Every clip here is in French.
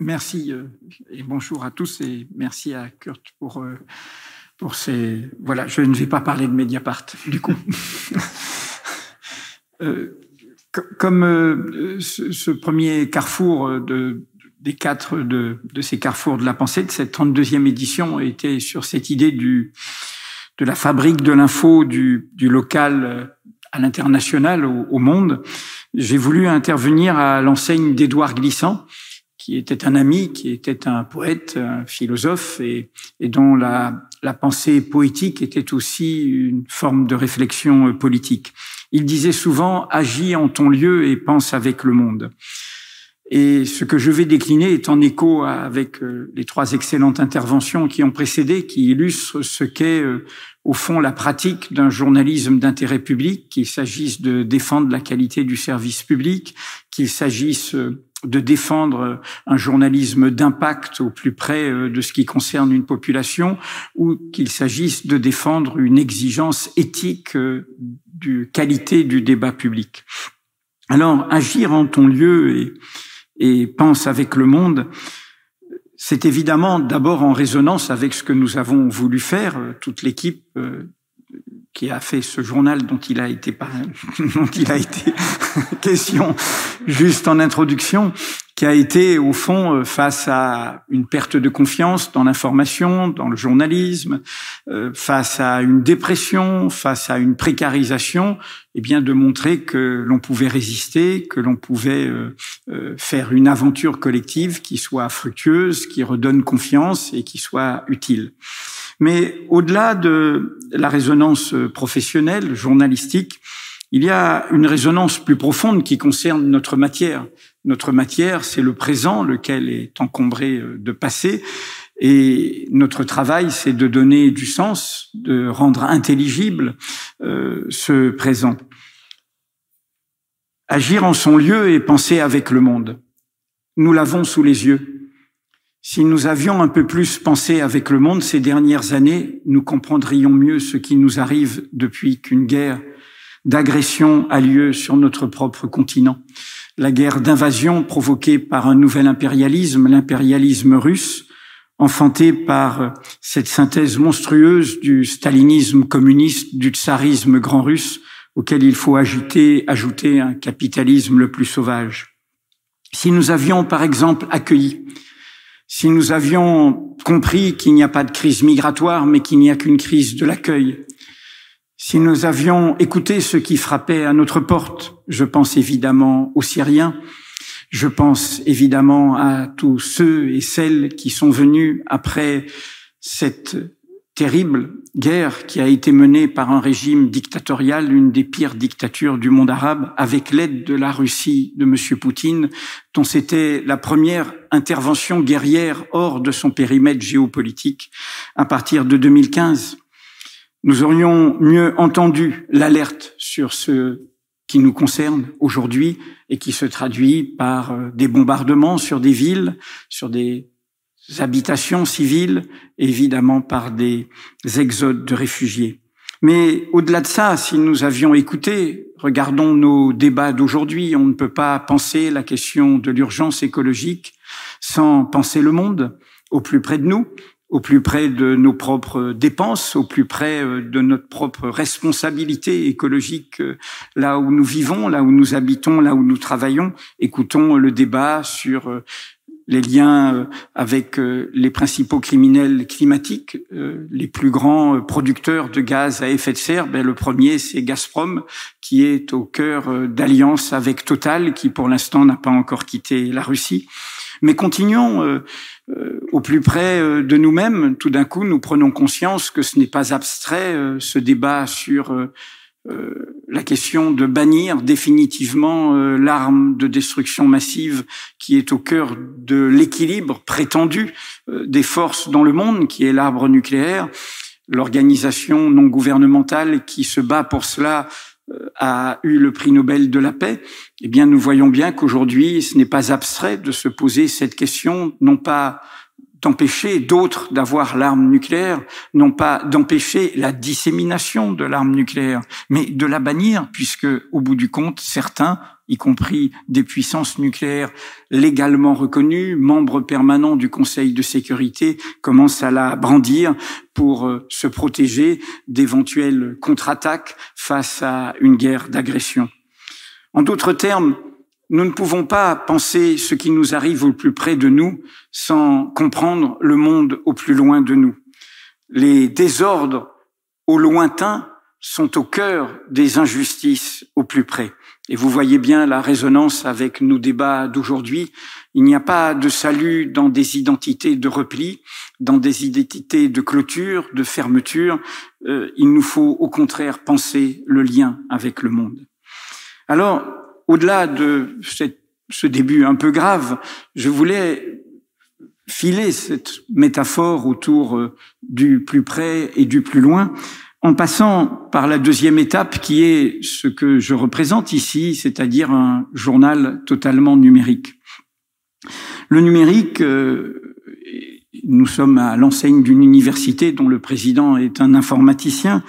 Merci et bonjour à tous et merci à Kurt pour pour ces voilà. Je ne vais pas parler de Mediapart du coup. comme ce, premier carrefour de, des quatre de, de, ces carrefours de la pensée de cette 32e édition était sur cette idée du de la fabrique de l'info du, du local à l'international au, au, monde. J'ai voulu intervenir à l'enseigne d'Édouard Glissant, qui était un ami, qui était un poète, un philosophe, et, et dont la, la pensée poétique était aussi une forme de réflexion politique. Il disait souvent agis en ton lieu et pense avec le monde. Et ce que je vais décliner est en écho avec euh, les trois excellentes interventions qui ont précédé, qui illustrent ce qu'est euh, au fond la pratique d'un journalisme d'intérêt public, qu'il s'agisse de défendre la qualité du service public, qu'il s'agisse euh, de défendre un journalisme d'impact au plus près euh, de ce qui concerne une population, ou qu'il s'agisse de défendre une exigence éthique euh, du qualité du débat public. Alors, agir en ton lieu et, pense avec le monde, c'est évidemment d'abord en résonance avec ce que nous avons voulu faire, euh, toute l'équipe qui a fait ce journal dont il a été dont il a été question juste en introduction, qui a été au fond euh, face à une perte de confiance dans l'information, dans le journalisme, euh, face à une dépression, face à une précarisation, et eh bien de montrer que l'on pouvait résister, que l'on pouvait euh, faire une aventure collective qui soit fructueuse, qui redonne confiance et qui soit utile. Mais au-delà de la résonance professionnelle, journalistique, il y a une résonance plus profonde qui concerne notre matière. Notre matière, c'est le présent, lequel est encombré de passé. Et notre travail, c'est de donner du sens, de rendre intelligible euh, ce présent. Agir en son lieu et penser avec le monde. Nous l'avons sous les yeux. Si nous avions un peu plus pensé avec le monde ces dernières années, nous comprendrions mieux ce qui nous arrive depuis qu'une guerre d'agression a lieu sur notre propre continent. La guerre d'invasion provoquée par un nouvel impérialisme, l'impérialisme russe, enfanté par cette synthèse monstrueuse du stalinisme communiste, du tsarisme grand russe, auquel il faut ajouter, un capitalisme le plus sauvage. Si nous avions, par exemple, accueilli si nous avions compris qu'il n'y a pas de crise migratoire, mais qu'il n'y a qu'une crise de l'accueil, si nous avions écouté ce qui frappait à notre porte, je pense évidemment aux Syriens, je pense évidemment à tous ceux et celles qui sont venus après cette terrible guerre qui a été menée par un régime dictatorial, une des pires dictatures du monde arabe, avec l'aide de la Russie de M. Poutine, dont c'était la première intervention guerrière hors de son périmètre géopolitique à partir de 2015. Nous aurions mieux entendu l'alerte sur ce qui nous concerne aujourd'hui et qui se traduit par euh, des bombardements sur des villes, sur des habitations civiles, évidemment par des exodes de réfugiés. Mais au-delà de ça, si nous avions écouté, regardons nos débats d'aujourd'hui, on ne peut pas penser la question de l'urgence écologique sans penser le monde au plus près de nous, au plus près de nos propres dépenses, au plus près euh, de notre propre responsabilité écologique euh, là où nous vivons, là où nous habitons, là où nous travaillons. Écoutons le débat sur euh, les liens euh, avec euh, les principaux criminels climatiques, euh, les plus grands producteurs de gaz à effet de serre. Ben, le premier, c'est Gazprom, qui est au cœur d'alliance avec Total, qui pour l'instant n'a pas encore quitté la Russie. Mais continuons au plus près de nous-mêmes. Tout d'un coup, nous prenons conscience que ce n'est pas abstrait, ce débat sur la question de bannir définitivement euh, l'arme de destruction massive qui est au cœur de l'équilibre prétendu euh, des forces dans le monde, qui est l'arbre nucléaire. L'organisation non gouvernementale qui se bat pour cela a eu le prix Nobel de la paix. Eh bien, nous voyons bien qu'aujourd'hui, ce n'est pas abstrait de se poser cette question, non pas d'empêcher d'autres d'avoir l'arme nucléaire, non pas d'empêcher la dissémination de l'arme nucléaire, mais de la bannir, puisque au bout du compte, certains, y compris des puissances nucléaires légalement reconnues, membres permanents du Conseil de sécurité, commencent à la brandir pour euh, se protéger d'éventuelles contre-attaques face à une guerre d'agression. En d'autres termes, nous ne pouvons pas penser ce qui nous arrive au plus près de nous sans comprendre le monde au plus loin de nous. Les désordres au lointain sont au cœur des injustices au plus près. Et vous voyez bien la résonance avec nos débats d'aujourd'hui. Il n'y a pas de salut dans des identités de repli, dans des identités de clôture, de fermeture. Euh, il nous faut au contraire penser le lien avec le monde. Alors, au-delà de ce début un peu grave, je voulais filer cette métaphore autour euh, du plus près et du plus loin, en passant par la deuxième étape qui est ce que je représente ici, c'est-à-dire un journal totalement numérique. Le numérique, euh, nous sommes à l'enseigne d'une université dont le président est un informaticien,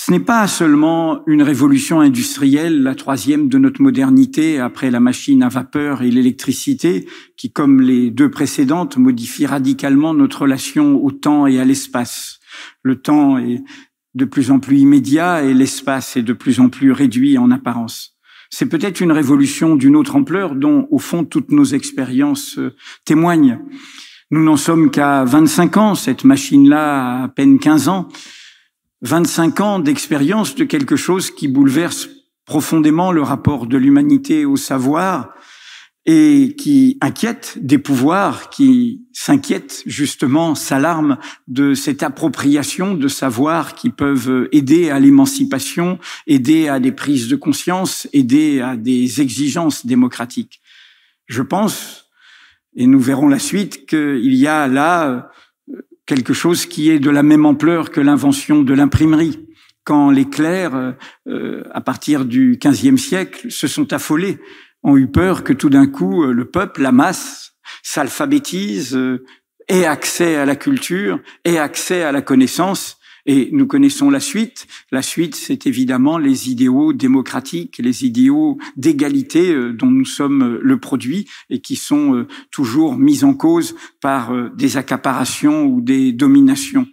ce n'est pas seulement une révolution industrielle, la troisième de notre modernité après la machine à vapeur et l'électricité, qui, comme les deux précédentes, modifie radicalement notre relation au temps et à l'espace. Le temps est de plus en plus immédiat et l'espace est de plus en plus réduit en apparence. C'est peut-être une révolution d'une autre ampleur dont, au fond, toutes nos expériences euh, témoignent. Nous n'en sommes qu'à 25 ans, cette machine-là a à peine 15 ans. 25 ans d'expérience de quelque chose qui bouleverse profondément le rapport de l'humanité au savoir et qui inquiète des pouvoirs, qui s'inquiètent justement, s'alarment de cette appropriation de savoir qui peuvent aider à l'émancipation, aider à des prises de conscience, aider à des exigences démocratiques. Je pense, et nous verrons la suite, qu'il y a là quelque chose qui est de la même ampleur que l'invention de l'imprimerie. Quand les clercs, euh, à partir du XVe siècle, se sont affolés, ont eu peur que tout d'un coup euh, le peuple, la masse, s'alphabétise, euh, ait accès à la culture, ait accès à la connaissance, et nous connaissons la suite. La suite, c'est évidemment les idéaux démocratiques, les idéaux d'égalité euh, dont nous sommes euh, le produit et qui sont euh, toujours mis en cause par des accaparations ou des dominations.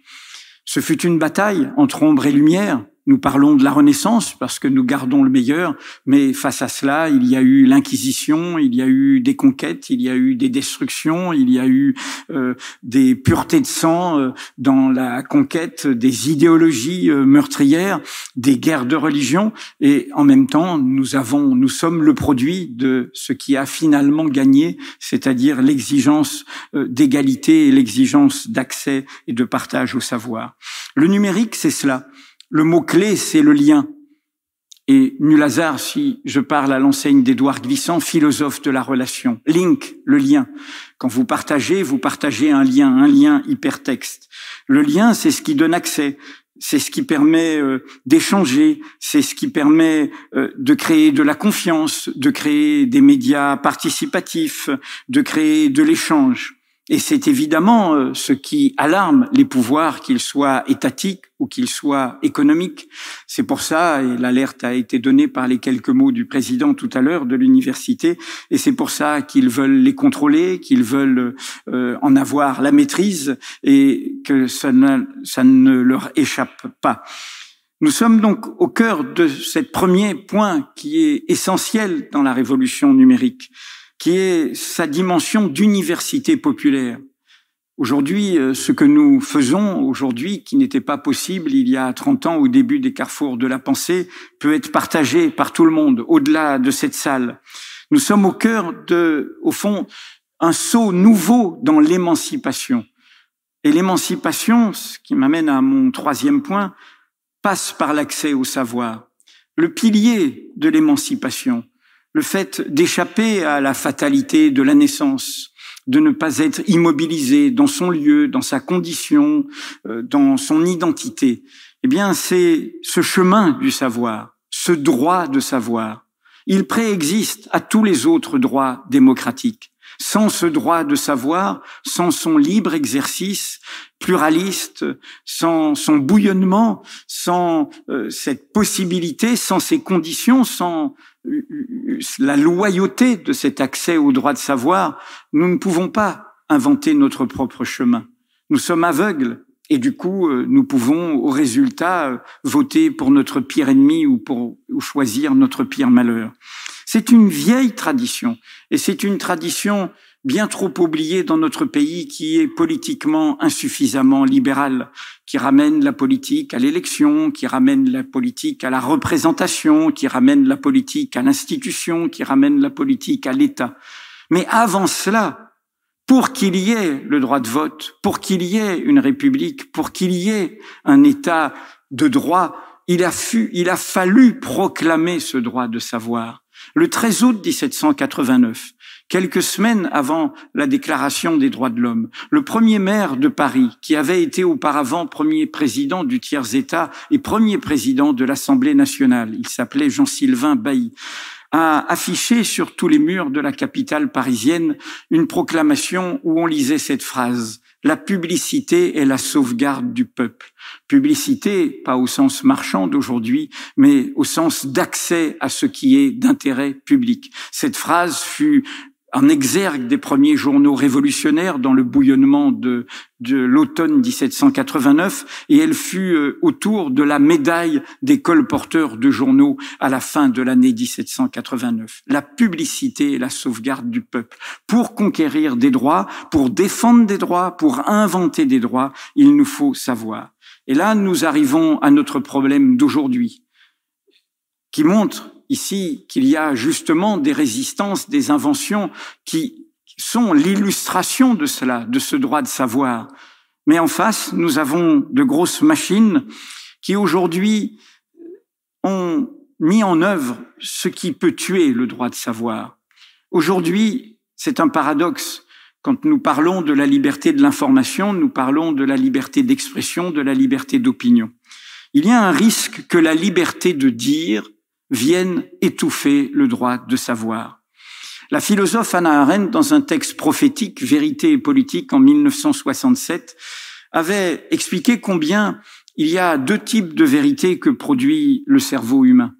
Ce fut une bataille entre ombre et lumière, nous parlons de la Renaissance parce que nous gardons le meilleur, mais face à cela, il y a eu l'Inquisition, il y a eu des conquêtes, il y a eu des destructions, il y a eu euh, des puretés de sang euh, dans la conquête, des idéologies euh, meurtrières, des guerres de religion, et en même temps, nous avons, nous sommes le produit de ce qui a finalement gagné, c'est-à-dire l'exigence d'égalité et l'exigence d'accès et de partage au savoir. Le numérique, c'est cela. Le mot-clé, c'est le lien. Et nul hasard si je parle à l'enseigne d'Édouard Glissant, philosophe de la relation. Link, le lien. Quand vous partagez, vous partagez un lien, un lien hypertexte. Le lien, c'est ce qui donne accès, c'est ce qui permet euh, d'échanger, c'est ce qui permet euh, de créer de la confiance, de créer des médias participatifs, de créer de l'échange. Et c'est évidemment euh, ce qui alarme les pouvoirs, qu'ils soient étatiques ou qu'ils soient économiques. C'est pour ça, et l'alerte a été donnée par les quelques mots du président tout à l'heure de l'université, et c'est pour ça qu'ils veulent les contrôler, qu'ils veulent euh, en avoir la maîtrise et que ça ne, ça ne leur échappe pas. Nous sommes donc au cœur de ce premier point qui est essentiel dans la révolution numérique qui est sa dimension d'université populaire. Aujourd'hui, euh, ce que nous faisons aujourd'hui, qui n'était pas possible il y a 30 ans au début des carrefours de la pensée, peut être partagé par tout le monde, au-delà de cette salle. Nous sommes au cœur de, au fond, un saut nouveau dans l'émancipation. Et l'émancipation, ce qui m'amène à mon troisième point, passe par l'accès au savoir. Le pilier de l'émancipation, le fait d'échapper à la fatalité de la naissance, de ne pas être immobilisé dans son lieu, dans sa condition, euh, dans son identité, eh bien, c'est ce chemin du savoir, ce droit de savoir. Il préexiste à tous les autres droits démocratiques. Sans ce droit de savoir, sans son libre exercice pluraliste, sans son bouillonnement, sans euh, cette possibilité, sans ces conditions, sans euh, euh, la loyauté de cet accès au droit de savoir, nous ne pouvons pas inventer notre propre chemin. Nous sommes aveugles et du coup, nous pouvons au résultat voter pour notre pire ennemi ou pour ou choisir notre pire malheur. C'est une vieille tradition et c'est une tradition bien trop oubliée dans notre pays qui est politiquement insuffisamment libérale, qui ramène la politique à l'élection, qui ramène la politique à la représentation, qui ramène la politique à l'institution, qui ramène la politique à l'État. Mais avant cela, pour qu'il y ait le droit de vote, pour qu'il y ait une république, pour qu'il y ait un État de droit, il a, il a fallu proclamer ce droit de savoir. Le 13 août 1789, quelques semaines avant la déclaration des droits de l'homme, le premier maire de Paris, qui avait été auparavant premier président du tiers-État et premier président de l'Assemblée nationale, il s'appelait Jean-Sylvain Bailly, a affiché sur tous les murs de la capitale parisienne une proclamation où on lisait cette phrase la publicité est la sauvegarde du peuple. Publicité, pas au sens marchand d'aujourd'hui, mais au sens d'accès à ce qui est d'intérêt public. Cette phrase fut en exergue des premiers journaux révolutionnaires dans le bouillonnement de, de l'automne 1789 et elle fut euh, autour de la médaille des colporteurs de journaux à la fin de l'année 1789. La publicité et la sauvegarde du peuple. Pour conquérir des droits, pour défendre des droits, pour inventer des droits, il nous faut savoir. Et là, nous arrivons à notre problème d'aujourd'hui, qui montre ici qu'il y a justement des résistances, des inventions qui sont l'illustration de cela, de ce droit de savoir. Mais en face, nous avons de grosses machines qui aujourd'hui ont mis en œuvre ce qui peut tuer le droit de savoir. Aujourd'hui, c'est un paradoxe. Quand nous parlons de la liberté de l'information, nous parlons de la liberté d'expression, de la liberté d'opinion. Il y a un risque que la liberté de dire viennent étouffer le droit de savoir. La philosophe Anna Arendt, dans un texte prophétique, Vérité et politique, en 1967, avait expliqué combien il y a deux types de vérités que produit le cerveau humain.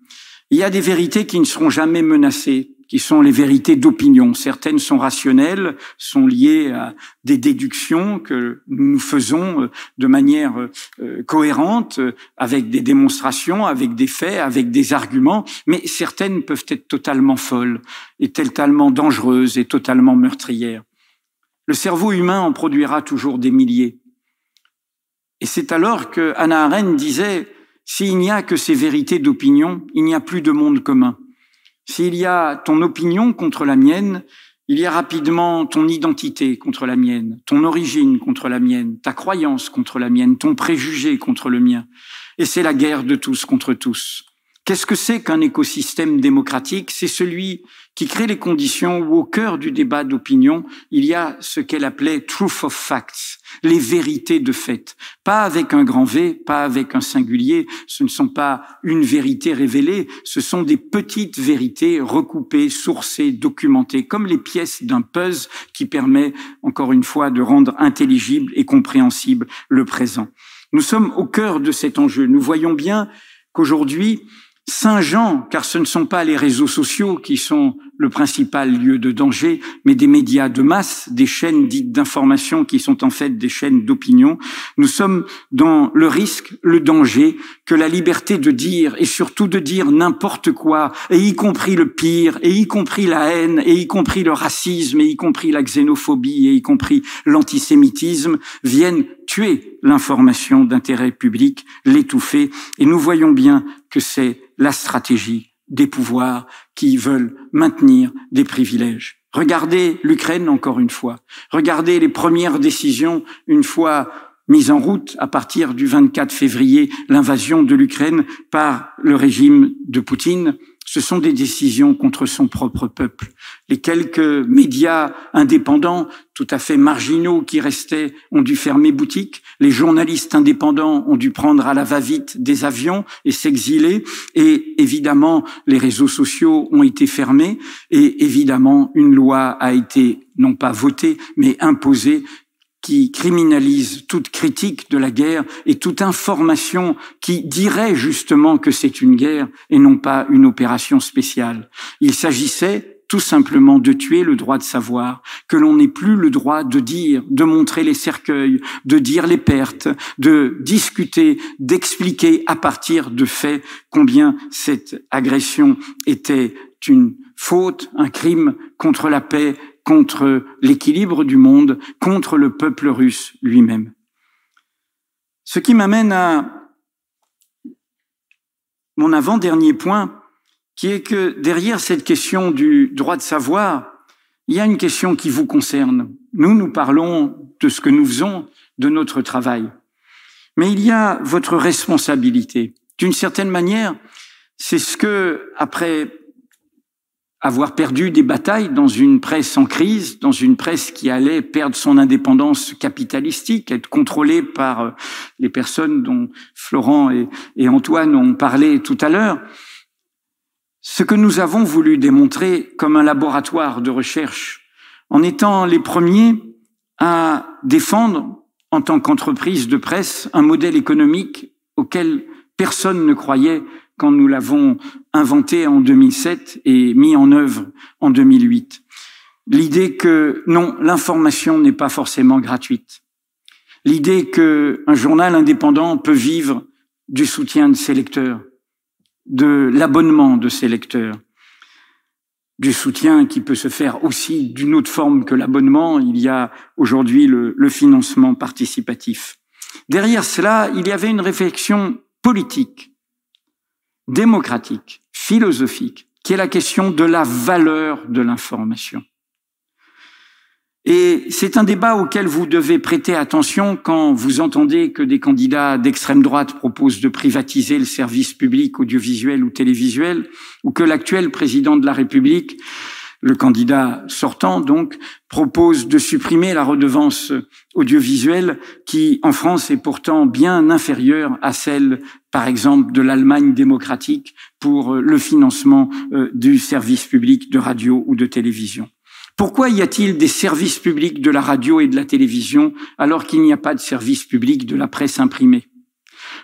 Il y a des vérités qui ne seront jamais menacées, qui sont les vérités d'opinion. Certaines sont rationnelles, sont liées à des déductions que nous faisons euh, de manière euh, cohérente, avec des démonstrations, avec des faits, avec des arguments, mais certaines peuvent être totalement folles, et totalement dangereuses et totalement meurtrières. Le cerveau humain en produira toujours des milliers. Et c'est alors que Hannah Arendt disait, s'il n'y a que ces vérités d'opinion, il n'y a plus de monde commun. S'il y a ton opinion contre la mienne, il y a rapidement ton identité contre la mienne, ton origine contre la mienne, ta croyance contre la mienne, ton préjugé contre le mien. Et c'est la guerre de tous contre tous. Qu'est-ce que c'est qu'un écosystème démocratique? C'est celui qui crée les conditions où au cœur du débat d'opinion, il y a ce qu'elle appelait truth of facts, les vérités de fait. Pas avec un grand V, pas avec un singulier, ce ne sont pas une vérité révélée, ce sont des petites vérités recoupées, sourcées, documentées, comme les pièces d'un puzzle qui permet, encore une fois, de rendre intelligible et compréhensible le présent. Nous sommes au cœur de cet enjeu. Nous voyons bien qu'aujourd'hui, Saint Jean, car ce ne sont pas les réseaux sociaux qui sont le principal lieu de danger, mais des médias de masse, des chaînes dites d'information qui sont en fait des chaînes d'opinion. Nous sommes dans le risque, le danger que la liberté de dire et surtout de dire n'importe quoi, et y compris le pire, et y compris la haine, et y compris le racisme, et y compris la xénophobie, et y compris l'antisémitisme, viennent tuer l'information d'intérêt public, l'étouffer. Et nous voyons bien que c'est la stratégie des pouvoirs qui veulent maintenir des privilèges. Regardez l'Ukraine encore une fois. Regardez les premières décisions une fois mise en route à partir du 24 février l'invasion de l'Ukraine par le régime de Poutine, ce sont des décisions contre son propre peuple. Les quelques médias indépendants, tout à fait marginaux qui restaient, ont dû fermer boutique. Les journalistes indépendants ont dû prendre à la va-vite des avions et s'exiler. Et évidemment, les réseaux sociaux ont été fermés. Et évidemment, une loi a été non pas votée, mais imposée qui criminalise toute critique de la guerre et toute information qui dirait justement que c'est une guerre et non pas une opération spéciale. Il s'agissait tout simplement de tuer le droit de savoir, que l'on n'ait plus le droit de dire, de montrer les cercueils, de dire les pertes, de discuter, d'expliquer à partir de faits combien cette agression était une faute, un crime contre la paix contre l'équilibre du monde, contre le peuple russe lui-même. Ce qui m'amène à mon avant-dernier point, qui est que derrière cette question du droit de savoir, il y a une question qui vous concerne. Nous, nous parlons de ce que nous faisons, de notre travail. Mais il y a votre responsabilité. D'une certaine manière, c'est ce que, après avoir perdu des batailles dans une presse en crise, dans une presse qui allait perdre son indépendance capitalistique, être contrôlée par euh, les personnes dont Florent et, Antoine ont parlé tout à l'heure. Ce que nous avons voulu démontrer comme un laboratoire de recherche, en étant les premiers à défendre, en tant qu'entreprise de presse, un modèle économique auquel personne ne croyait quand nous l'avons inventé en 2007 et mis en œuvre en 2008. L'idée que non, l'information n'est pas forcément gratuite. L'idée qu'un journal indépendant peut vivre du soutien de ses lecteurs, de l'abonnement de ses lecteurs, du soutien qui peut se faire aussi d'une autre forme que l'abonnement. Il y a aujourd'hui le, le, financement participatif. Derrière cela, il y avait une réflexion politique démocratique, philosophique, qui est la question de la valeur de l'information. Et c'est un débat auquel vous devez prêter attention quand vous entendez que des candidats d'extrême droite proposent de privatiser le service public audiovisuel ou télévisuel, ou que l'actuel président de la République le candidat sortant, donc, propose de supprimer la redevance audiovisuelle qui, en France, est pourtant bien inférieure à celle, par exemple, de l'Allemagne démocratique pour euh, le financement euh, du service public de radio ou de télévision. Pourquoi y a-t-il des services publics de la radio et de la télévision alors qu'il n'y a pas de service public de la presse imprimée?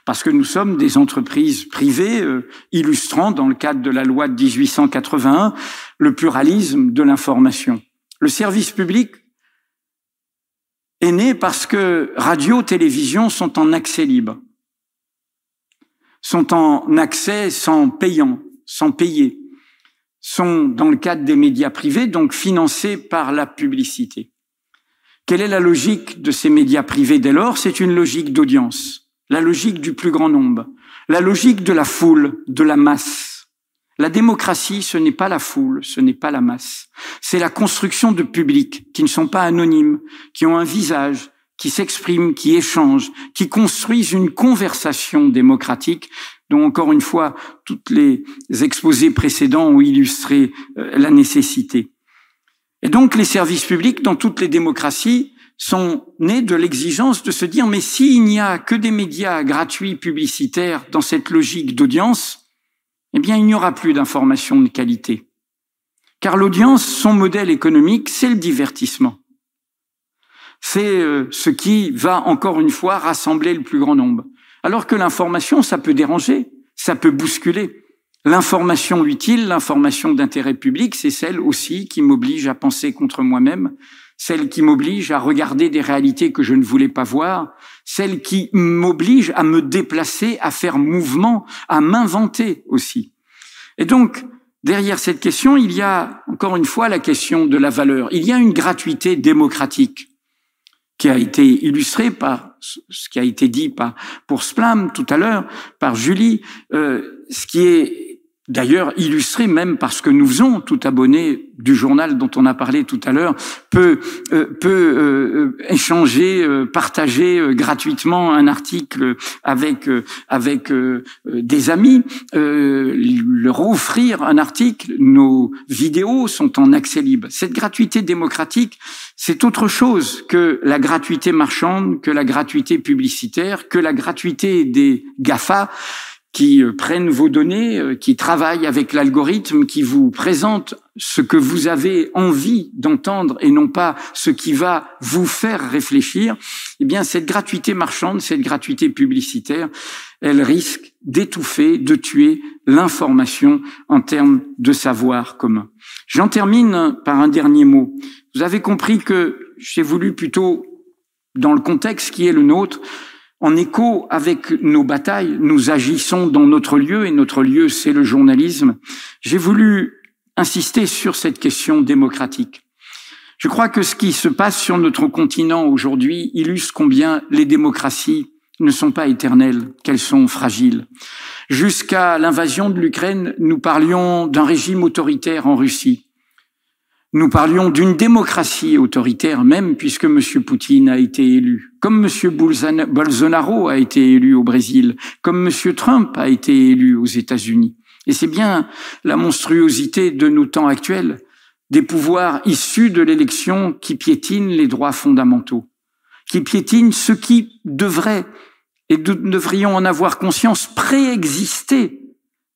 Parce que nous sommes des entreprises privées euh, illustrant, dans le cadre de la loi de 1881, le pluralisme de l'information. Le service public est né parce que radio, télévision sont en accès libre, sont en accès sans payant, sans payer, sont dans le cadre des médias privés, donc financés par la publicité. Quelle est la logique de ces médias privés dès lors? C'est une logique d'audience la logique du plus grand nombre, la logique de la foule, de la masse. La démocratie, ce n'est pas la foule, ce n'est pas la masse. C'est la construction de publics qui ne sont pas anonymes, qui ont un visage, qui s'expriment, qui échangent, qui construisent une conversation démocratique dont encore une fois toutes les exposés précédents ont illustré euh, la nécessité. Et donc les services publics dans toutes les démocraties sont nés de l'exigence de se dire mais s'il n'y a que des médias gratuits publicitaires dans cette logique d'audience, eh bien il n'y aura plus d'informations de qualité. Car l'audience, son modèle économique, c'est le divertissement. C'est euh, ce qui va encore une fois rassembler le plus grand nombre. Alors que l'information, ça peut déranger, ça peut bousculer. L'information utile, l'information d'intérêt public, c'est celle aussi qui m'oblige à penser contre moi-même, celle qui m'oblige à regarder des réalités que je ne voulais pas voir, celle qui m'oblige à me déplacer, à faire mouvement, à m'inventer aussi. Et donc, derrière cette question, il y a encore une fois la question de la valeur. Il y a une gratuité démocratique qui a été illustrée par ce qui a été dit par, pour Splam tout à l'heure, par Julie, euh, ce qui est d'ailleurs illustré même parce que nous faisons. Tout abonné du journal dont on a parlé tout à l'heure peut euh, peut euh, échanger, euh, partager gratuitement un article avec avec des amis, leur offrir un article. Nos vidéos sont en accès libre. Cette gratuité démocratique, c'est autre chose que la gratuité marchande, que la gratuité publicitaire, que la gratuité des GAFA qui euh, prennent vos données, euh, qui travaillent avec l'algorithme, qui vous présentent ce que vous avez envie d'entendre et non pas ce qui va vous faire réfléchir, eh bien, cette gratuité marchande, cette gratuité publicitaire, elle risque d'étouffer, de tuer l'information en termes de savoir commun. J'en termine par un dernier mot. Vous avez compris que j'ai voulu plutôt, dans le contexte qui est le nôtre, en écho avec nos batailles, nous agissons dans notre lieu et notre lieu, c'est le journalisme. J'ai voulu insister sur cette question démocratique. Je crois que ce qui se passe sur notre continent aujourd'hui illustre combien les démocraties ne sont pas éternelles, qu'elles sont fragiles. Jusqu'à l'invasion de l'Ukraine, nous parlions d'un régime autoritaire en Russie. Nous parlions d'une démocratie autoritaire même, puisque M. Poutine a été élu, comme M. Bolsonaro a été élu au Brésil, comme M. Trump a été élu aux États-Unis. Et c'est bien la monstruosité de nos temps actuels, des pouvoirs issus de l'élection qui piétinent les droits fondamentaux, qui piétinent ce qui devrait, et nous devrions en avoir conscience, préexister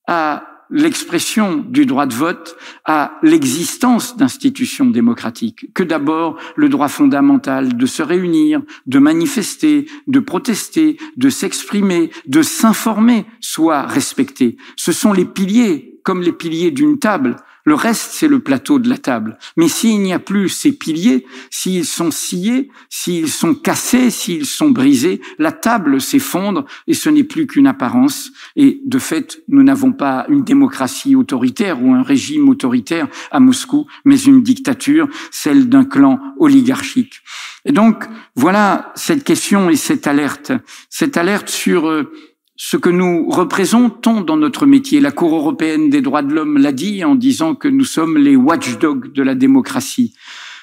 à l'expression du droit de vote à l'existence d'institutions démocratiques, que d'abord le droit fondamental de se réunir, de manifester, de protester, de s'exprimer, de s'informer soit respecté. Ce sont les piliers, comme les piliers d'une table, le reste, c'est le plateau de la table. Mais s'il n'y a plus ces piliers, s'ils sont sciés, s'ils sont cassés, s'ils sont brisés, la table s'effondre et ce n'est plus qu'une apparence. Et de fait, nous n'avons pas une démocratie autoritaire ou un régime autoritaire à Moscou, mais une dictature, celle d'un clan oligarchique. Et donc, voilà cette question et cette alerte. Cette alerte sur euh, ce que nous représentons dans notre métier. La Cour européenne des droits de l'homme l'a dit en disant que nous sommes les watchdogs de la démocratie.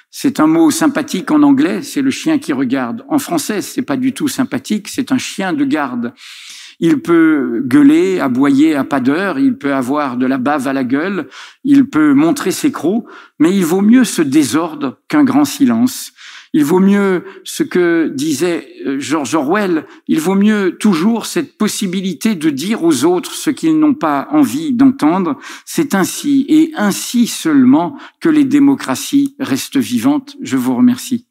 C'est un mot sympathique en anglais, c'est le chien qui regarde. En français, c'est pas du tout sympathique, c'est un chien de garde. Il peut gueuler, aboyer à pas d'heure, il peut avoir de la bave à la gueule, il peut montrer ses crocs, mais il vaut mieux ce désordre qu'un grand silence. Il vaut mieux ce que disait euh, George Orwell, il vaut mieux toujours cette possibilité de dire aux autres ce qu'ils n'ont pas envie d'entendre. C'est ainsi et ainsi seulement que les démocraties restent vivantes. Je vous remercie.